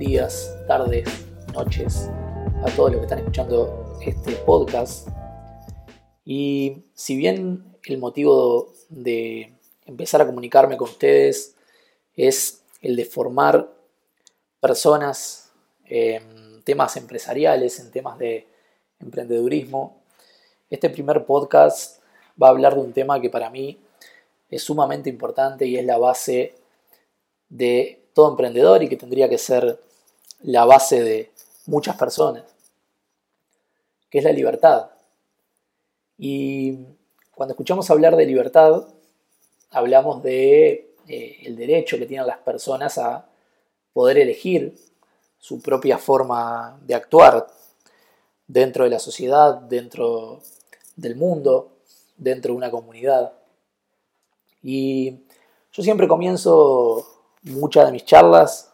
días, tardes, noches a todos los que están escuchando este podcast. Y si bien el motivo de empezar a comunicarme con ustedes es el de formar personas en temas empresariales, en temas de emprendedurismo, este primer podcast va a hablar de un tema que para mí es sumamente importante y es la base de todo emprendedor y que tendría que ser la base de muchas personas, que es la libertad. Y cuando escuchamos hablar de libertad, hablamos de eh, el derecho que tienen las personas a poder elegir su propia forma de actuar dentro de la sociedad, dentro del mundo, dentro de una comunidad. Y yo siempre comienzo muchas de mis charlas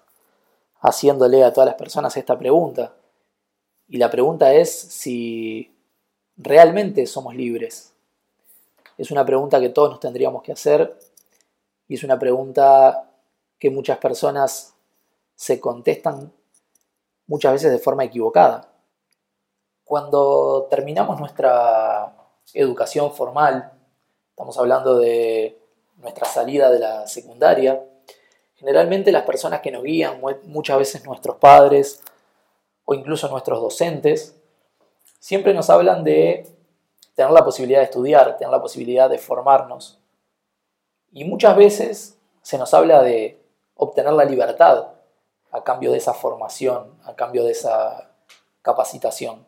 haciéndole a todas las personas esta pregunta. Y la pregunta es si realmente somos libres. Es una pregunta que todos nos tendríamos que hacer y es una pregunta que muchas personas se contestan muchas veces de forma equivocada. Cuando terminamos nuestra educación formal, estamos hablando de nuestra salida de la secundaria, Generalmente las personas que nos guían, muchas veces nuestros padres o incluso nuestros docentes, siempre nos hablan de tener la posibilidad de estudiar, tener la posibilidad de formarnos. Y muchas veces se nos habla de obtener la libertad a cambio de esa formación, a cambio de esa capacitación.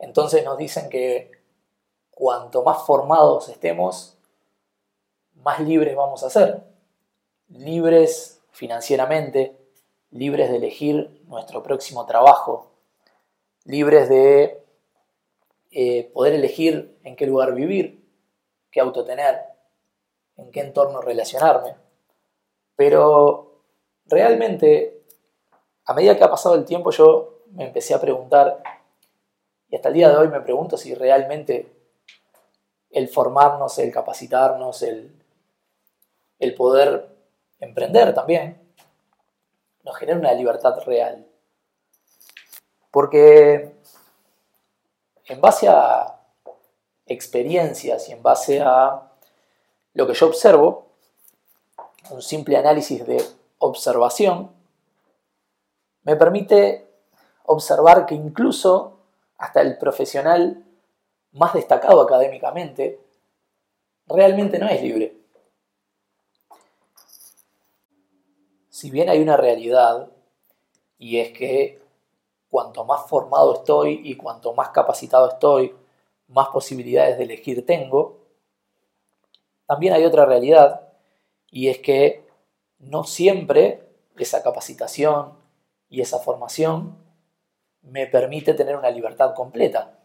Entonces nos dicen que cuanto más formados estemos, más libres vamos a ser libres financieramente, libres de elegir nuestro próximo trabajo, libres de eh, poder elegir en qué lugar vivir, qué auto tener, en qué entorno relacionarme. Pero realmente, a medida que ha pasado el tiempo, yo me empecé a preguntar, y hasta el día de hoy me pregunto si realmente el formarnos, el capacitarnos, el, el poder emprender también, nos genera una libertad real. Porque en base a experiencias y en base a lo que yo observo, un simple análisis de observación, me permite observar que incluso hasta el profesional más destacado académicamente realmente no es libre. Si bien hay una realidad, y es que cuanto más formado estoy y cuanto más capacitado estoy, más posibilidades de elegir tengo, también hay otra realidad, y es que no siempre esa capacitación y esa formación me permite tener una libertad completa.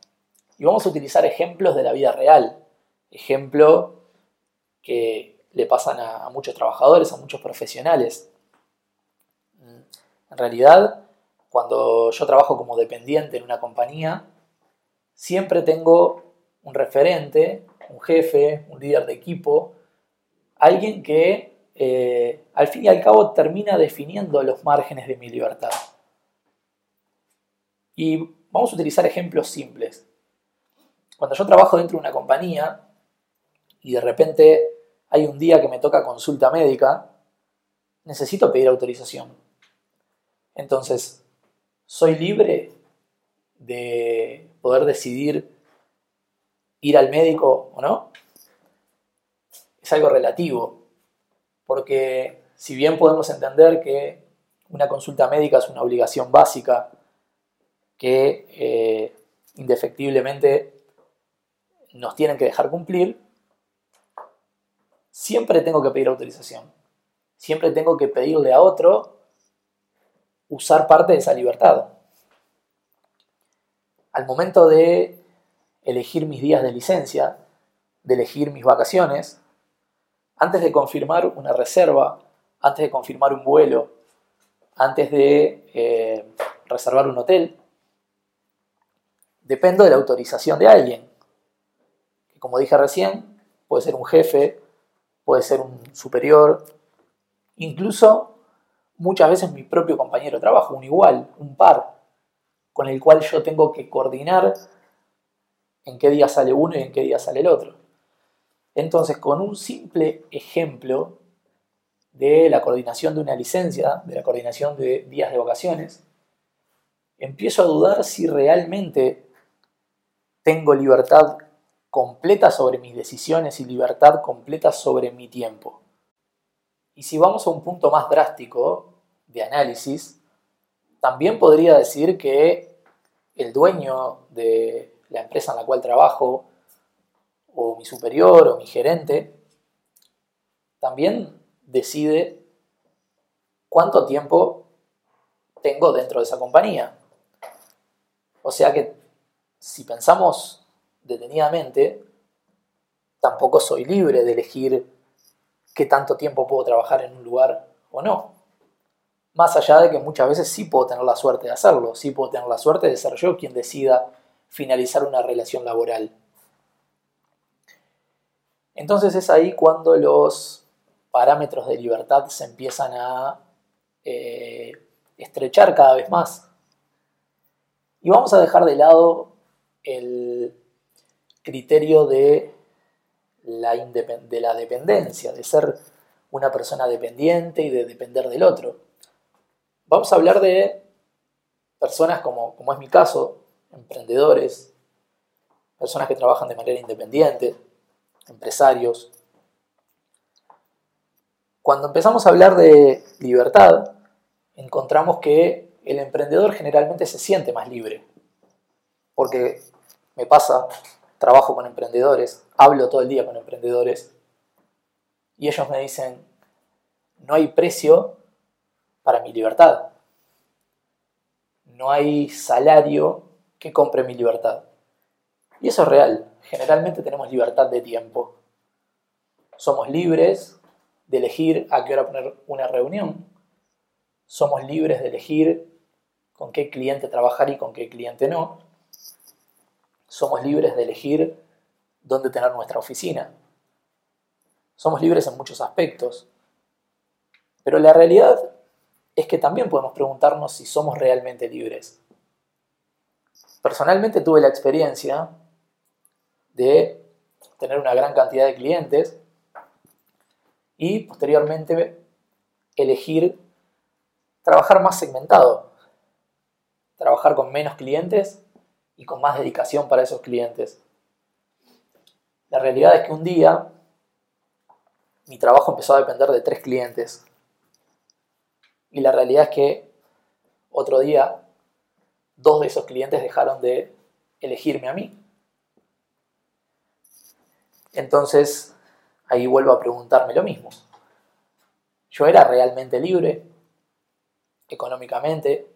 Y vamos a utilizar ejemplos de la vida real, ejemplos que le pasan a, muchos trabajadores, a muchos profesionales. En realidad, cuando yo trabajo como dependiente en una compañía, siempre tengo un referente, un jefe, un líder de equipo, alguien que eh, al fin y al cabo termina definiendo los márgenes de mi libertad. Y vamos a utilizar ejemplos simples. Cuando yo trabajo dentro de una compañía y de repente hay un día que me toca consulta médica, necesito pedir autorización. Entonces, ¿soy libre de poder decidir ir al médico o no? Es algo relativo, porque si bien podemos entender que una consulta médica es una obligación básica que eh, indefectiblemente nos tienen que dejar cumplir, siempre tengo que pedir autorización. Siempre tengo que pedirle a otro usar parte de esa libertad. Al momento de elegir mis días de licencia, de elegir mis vacaciones, antes de confirmar una reserva, antes de confirmar un vuelo, antes de eh, reservar un hotel, dependo de la autorización de alguien, como dije recién, puede ser un jefe, puede ser un superior, incluso muchas veces mi propio compañero de trabajo, un igual, un par, con el cual yo tengo que coordinar en qué día sale uno y en qué día sale el otro. Entonces, con un simple ejemplo de la coordinación de una licencia, de la coordinación de días de vacaciones, empiezo a dudar si realmente tengo libertad completa sobre mis decisiones y libertad completa sobre mi tiempo. Y si vamos a un punto más drástico de análisis, también podría decir que el dueño de la empresa en la cual trabajo, o mi superior, o mi gerente, también decide cuánto tiempo tengo dentro de esa compañía. O sea que si pensamos detenidamente, tampoco soy libre de elegir qué tanto tiempo puedo trabajar en un lugar o no. Más allá de que muchas veces sí puedo tener la suerte de hacerlo, sí puedo tener la suerte de ser yo quien decida finalizar una relación laboral. Entonces es ahí cuando los parámetros de libertad se empiezan a eh, estrechar cada vez más. Y vamos a dejar de lado el criterio de la, de la dependencia, de ser una persona dependiente y de depender del otro. Vamos a hablar de personas como, como es mi caso, emprendedores, personas que trabajan de manera independiente, empresarios. Cuando empezamos a hablar de libertad, encontramos que el emprendedor generalmente se siente más libre, porque me pasa, trabajo con emprendedores, hablo todo el día con emprendedores, y ellos me dicen, no hay precio para mi libertad, no hay salario que compre mi libertad. Y eso es real. Generalmente tenemos libertad de tiempo. Somos libres de elegir a qué hora poner una reunión. Somos libres de elegir con qué cliente trabajar y con qué cliente no. Somos libres de elegir dónde tener nuestra oficina. Somos libres en muchos aspectos. Pero la realidad es que también podemos preguntarnos si somos realmente libres. Personalmente tuve la experiencia de tener una gran cantidad de clientes y posteriormente elegir trabajar más segmentado, trabajar con menos clientes y con más dedicación para esos clientes. La realidad es que un día mi trabajo empezó a depender de tres clientes y la realidad es que otro día dos de esos clientes dejaron de elegirme a mí. Entonces, ahí vuelvo a preguntarme lo mismo. ¿Yo era realmente libre? Económicamente,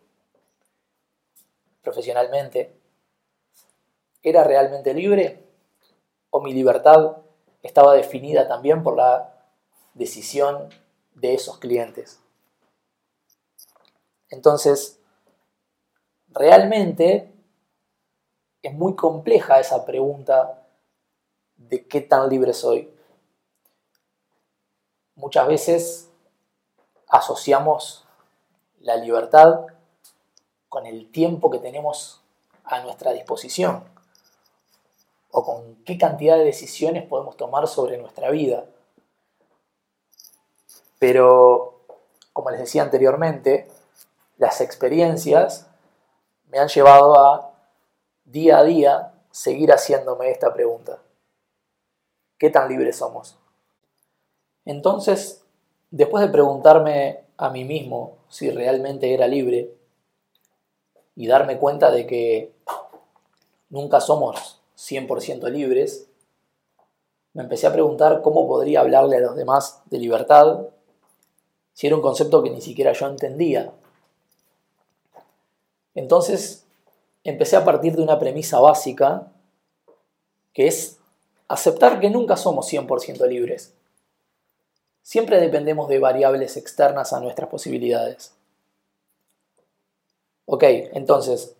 profesionalmente. ¿Era realmente libre? ¿O mi libertad estaba definida también por la decisión de esos clientes? Entonces, realmente es muy compleja esa pregunta de qué tan libre soy. Muchas veces asociamos la libertad con el tiempo que tenemos a nuestra disposición o con qué cantidad de decisiones podemos tomar sobre nuestra vida. Pero, como les decía anteriormente, las experiencias me han llevado a día a día seguir haciéndome esta pregunta. ¿Qué tan libres somos? Entonces, después de preguntarme a mí mismo si realmente era libre y darme cuenta de que nunca somos 100% libres, me empecé a preguntar cómo podría hablarle a los demás de libertad si era un concepto que ni siquiera yo entendía entonces empecé a partir de una premisa básica que es aceptar que nunca somos 100% libres. Siempre dependemos de variables externas a nuestras posibilidades. Ok, entonces,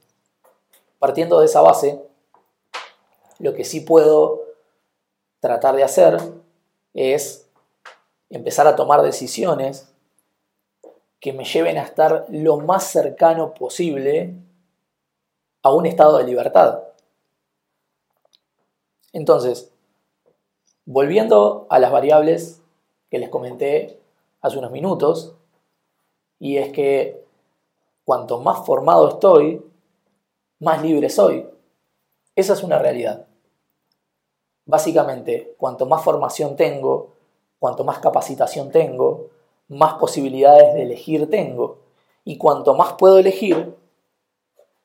partiendo de esa base, lo que sí puedo tratar de hacer es empezar a tomar decisiones que me lleven a estar lo más cercano posible a un estado de libertad. Entonces, volviendo a las variables que les comenté hace unos minutos, y es que cuanto más formado estoy, más libre soy. Esa es una realidad. Básicamente, cuanto más formación tengo, cuanto más capacitación tengo, más posibilidades de elegir tengo. Y cuanto más puedo elegir,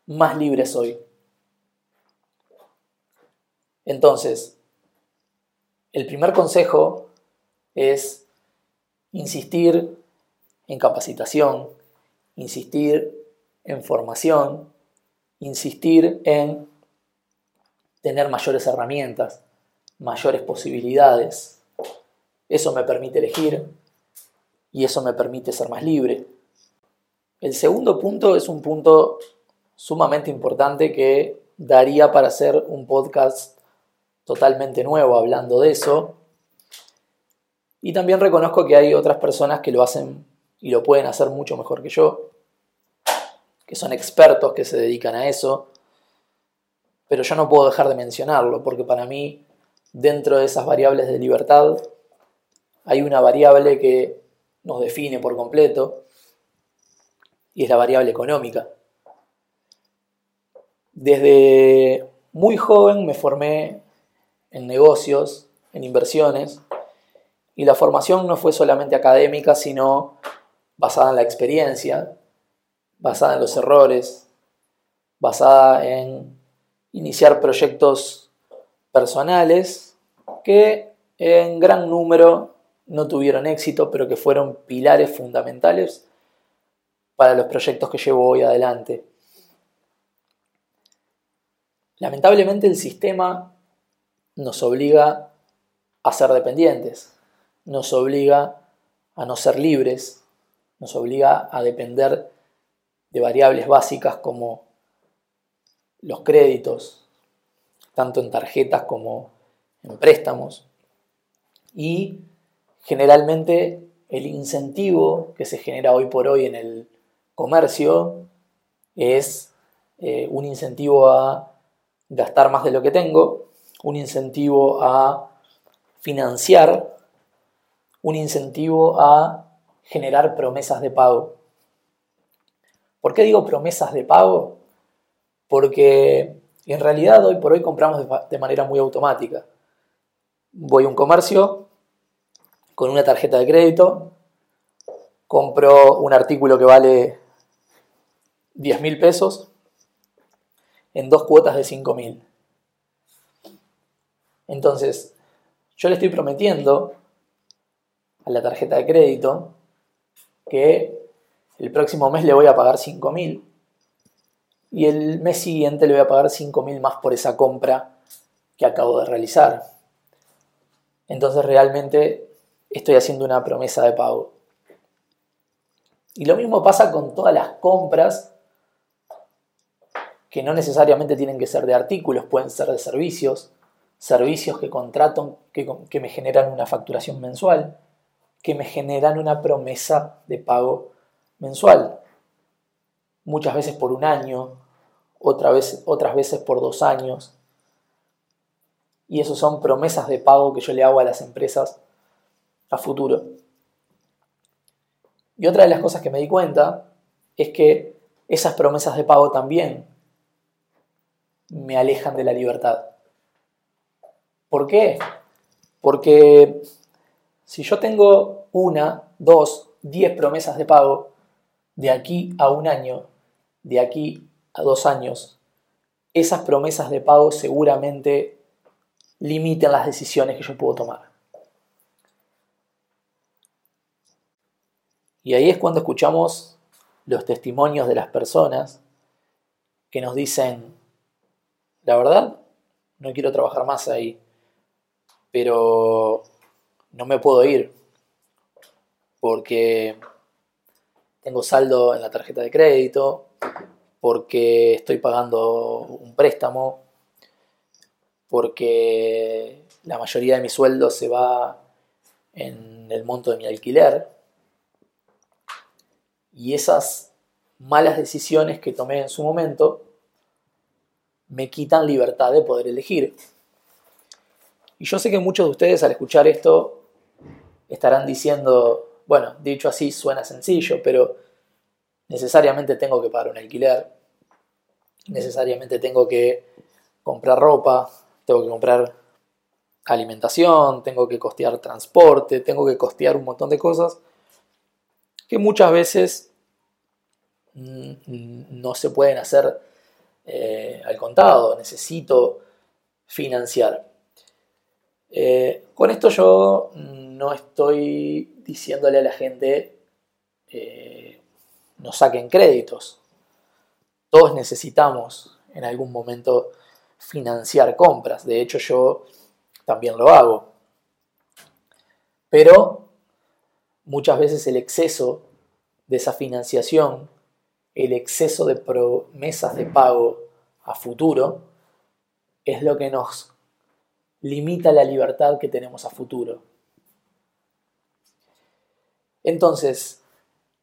más libre soy. Entonces, el primer consejo es insistir en capacitación, insistir en formación, insistir en tener mayores herramientas, mayores posibilidades. Eso me permite elegir y eso me permite ser más libre. El segundo punto es un punto sumamente importante que daría para hacer un podcast totalmente nuevo hablando de eso. Y también reconozco que hay otras personas que lo hacen y lo pueden hacer mucho mejor que yo, que son expertos que se dedican a eso, pero yo no puedo dejar de mencionarlo porque para mí dentro de esas variables de libertad hay una variable que nos define por completo y es la variable económica. Desde muy joven me formé en negocios, en inversiones, y la formación no fue solamente académica, sino basada en la experiencia, basada en los errores, basada en iniciar proyectos personales que en gran número no tuvieron éxito, pero que fueron pilares fundamentales para los proyectos que llevo hoy adelante. Lamentablemente el sistema nos obliga a ser dependientes, nos obliga a no ser libres, nos obliga a depender de variables básicas como los créditos, tanto en tarjetas como en préstamos. Y generalmente el incentivo que se genera hoy por hoy en el comercio es eh, un incentivo a gastar más de lo que tengo, un incentivo a financiar, un incentivo a generar promesas de pago. ¿Por qué digo promesas de pago? Porque en realidad hoy por hoy compramos de manera muy automática. Voy a un comercio con una tarjeta de crédito, compro un artículo que vale 10 mil pesos en dos cuotas de 5 mil. Entonces, yo le estoy prometiendo a la tarjeta de crédito que el próximo mes le voy a pagar 5.000 y el mes siguiente le voy a pagar 5.000 más por esa compra que acabo de realizar. Entonces realmente estoy haciendo una promesa de pago. Y lo mismo pasa con todas las compras que no necesariamente tienen que ser de artículos, pueden ser de servicios, servicios que contrato, que, que me generan una facturación mensual que me generan una promesa de pago mensual. Muchas veces por un año, otras veces por dos años. Y eso son promesas de pago que yo le hago a las empresas a futuro. Y otra de las cosas que me di cuenta es que esas promesas de pago también me alejan de la libertad. ¿Por qué? Porque si yo tengo una, dos, diez promesas de pago de aquí a un año, de aquí a dos años, esas promesas de pago seguramente limiten las decisiones que yo puedo tomar. Y ahí es cuando escuchamos los testimonios de las personas que nos dicen, la verdad, no quiero trabajar más ahí, pero no me puedo ir porque tengo saldo en la tarjeta de crédito, porque estoy pagando un préstamo, porque la mayoría de mi sueldo se va en el monto de mi alquiler. Y esas malas decisiones que tomé en su momento me quitan libertad de poder elegir. Y yo sé que muchos de ustedes al escuchar esto estarán diciendo, bueno, dicho así suena sencillo, pero necesariamente tengo que pagar un alquiler, necesariamente tengo que comprar ropa, tengo que comprar alimentación, tengo que costear transporte, tengo que costear un montón de cosas que muchas veces no se pueden hacer eh, al contado, necesito financiar. Eh, con esto yo no estoy diciéndole a la gente eh, no saquen créditos. Todos necesitamos en algún momento financiar compras. De hecho yo también lo hago. Pero muchas veces el exceso de esa financiación, el exceso de promesas de pago a futuro, es lo que nos limita la libertad que tenemos a futuro. Entonces,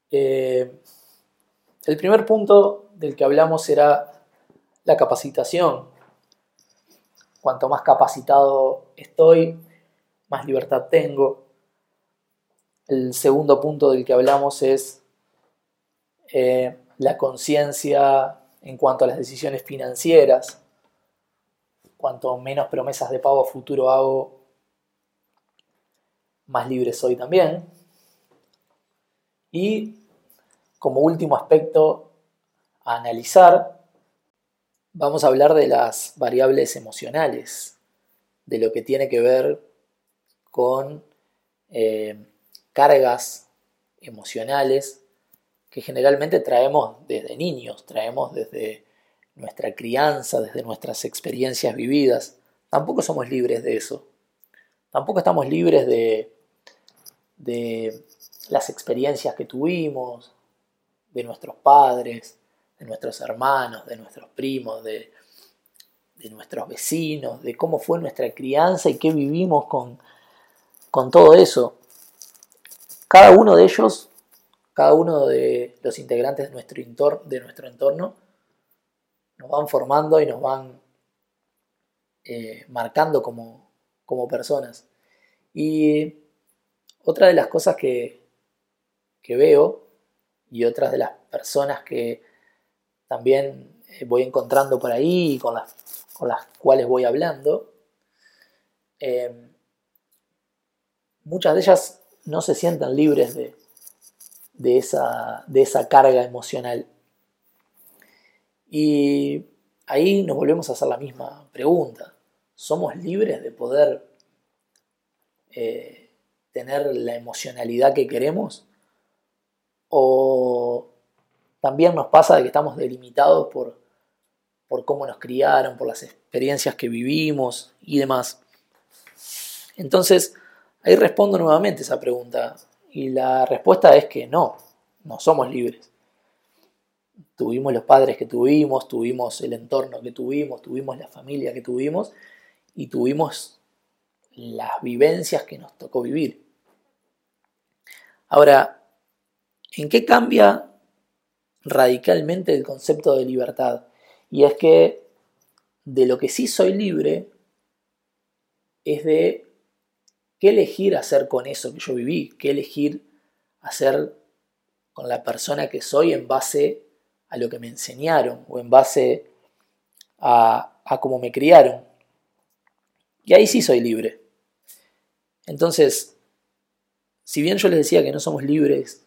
eh, el primer punto del que hablamos era la capacitación. Cuanto más capacitado estoy, más libertad tengo. El segundo punto del que hablamos es eh, la conciencia en cuanto a las decisiones financieras. Cuanto menos promesas de pago a futuro hago, más libre soy también. Y como último aspecto a analizar vamos a hablar de las variables emocionales, de lo que tiene que ver con eh, cargas emocionales que generalmente traemos desde niños, traemos desde nuestra crianza, desde nuestras experiencias vividas. Tampoco somos libres de eso. Tampoco estamos libres de, de las experiencias que tuvimos, de nuestros padres, de nuestros hermanos, de nuestros primos, de, nuestros vecinos, de cómo fue nuestra crianza y qué vivimos con, con todo eso. Cada uno de ellos, cada uno de los integrantes de nuestro, entorno, de nuestro entorno, nos van formando y nos van eh, marcando como, como personas. Y otra de las cosas que, que veo y otras de las personas que también eh, voy encontrando por ahí con las, con las cuales voy hablando. Em, muchas de ellas no se sientan libres de, de, esa, de esa carga emocional. Y ahí nos volvemos a hacer la misma pregunta. ¿Somos libres de poder eh, tener la emocionalidad que queremos? ¿O también nos pasa de que estamos delimitados por, por cómo nos criaron, por las experiencias que vivimos y demás. Entonces, ahí respondo nuevamente esa pregunta. Y la respuesta es que no, no somos libres. Tuvimos los padres que tuvimos, tuvimos el entorno que tuvimos, tuvimos la familia que tuvimos y tuvimos las vivencias que nos tocó vivir. Ahora, ¿en qué cambia radicalmente el concepto de libertad. Y es que de lo que sí soy libre es de qué elegir hacer con eso que yo viví, qué elegir hacer con la persona que soy en base a lo que me enseñaron o en base a, cómo me criaron. Y ahí sí soy libre. Entonces, si bien yo les decía que no somos libres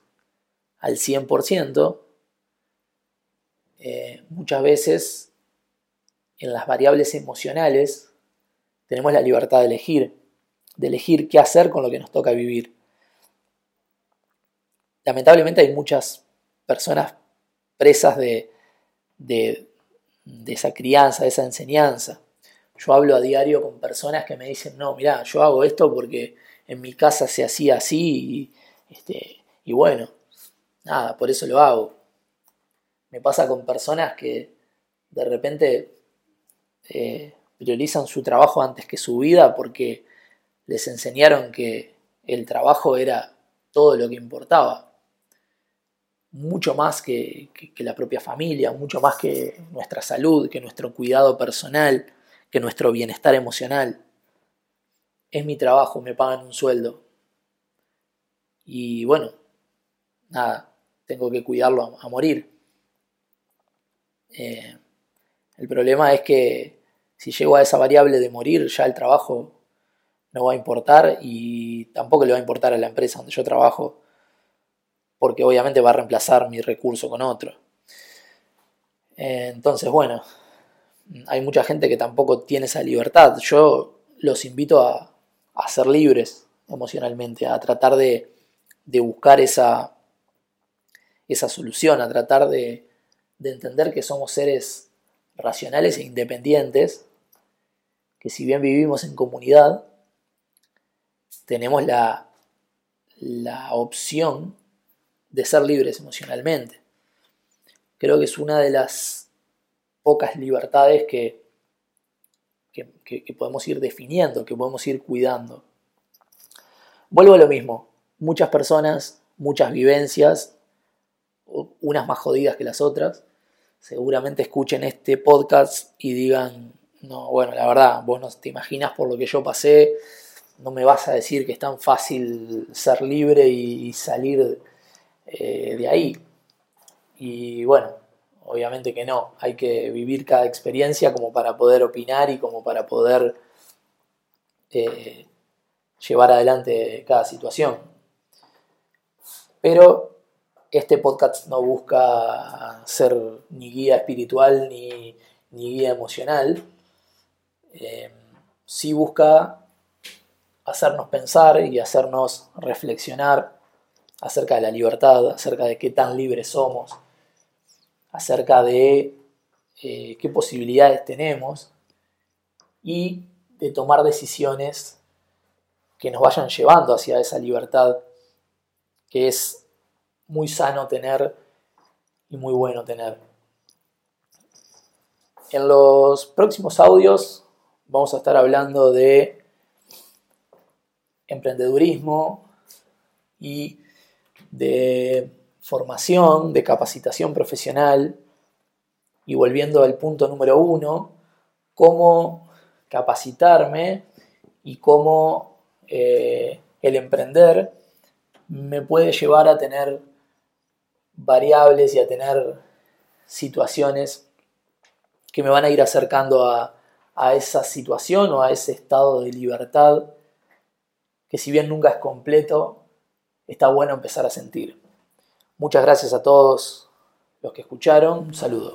al 100%, eh, muchas veces en las variables emocionales tenemos la libertad de elegir, de elegir qué hacer con lo que nos toca vivir. Lamentablemente hay muchas personas presas de, de, esa crianza, de esa enseñanza. Yo hablo a diario con personas que me dicen, no, mira, yo hago esto porque en mi casa se hacía así y, este, y bueno, nada, por eso lo hago. Me pasa con personas que de repente eh, priorizan su trabajo antes que su vida porque les enseñaron que el trabajo era todo lo que importaba. mucho más que, la propia familia, mucho más que nuestra salud, que nuestro cuidado personal, que nuestro bienestar emocional. Es mi trabajo, me pagan un sueldo. Y bueno, nada, tengo que cuidarlo a, morir. Eh, el problema es que si llego a esa variable de morir, ya el trabajo no va a importar y tampoco le va a importar a la empresa donde yo trabajo, porque obviamente va a reemplazar mi recurso con otro. Entonces, bueno, hay mucha gente que tampoco tiene esa libertad. Yo los invito a, ser libres emocionalmente, a tratar de, buscar esa, esa solución, a tratar de, de entender que somos seres racionales e independientes, que si bien vivimos en comunidad, tenemos la, la opción de ser libres emocionalmente. Creo que es una de las pocas libertades que, que, podemos ir definiendo, que podemos ir cuidando. Vuelvo a lo mismo, muchas personas, muchas vivencias, unas más jodidas que las otras, seguramente escuchen este podcast y digan, no, bueno, la verdad, vos no te imaginas por lo que yo pasé, no me vas a decir que es tan fácil ser libre y salir eh, de ahí. Y bueno, obviamente que no, hay que vivir cada experiencia como para poder opinar y como para poder eh, llevar adelante cada situación. Pero este podcast no busca ser ni guía espiritual ni, guía emocional. Eh, sí busca hacernos pensar y hacernos reflexionar acerca de la libertad, acerca de qué tan libres somos, acerca de eh, qué posibilidades tenemos y de tomar decisiones que nos vayan llevando hacia esa libertad que es muy sano tener y muy bueno tener. En los próximos audios vamos a estar hablando de emprendedurismo y de formación, de capacitación profesional y volviendo al punto número uno, cómo capacitarme y cómo eh, el emprender me puede llevar a tener variables y a tener situaciones que me van a ir acercando a, a esa situación o a ese estado de libertad que si bien nunca es completo, está bueno empezar a sentir. Muchas gracias a todos los que escucharon. Un saludo.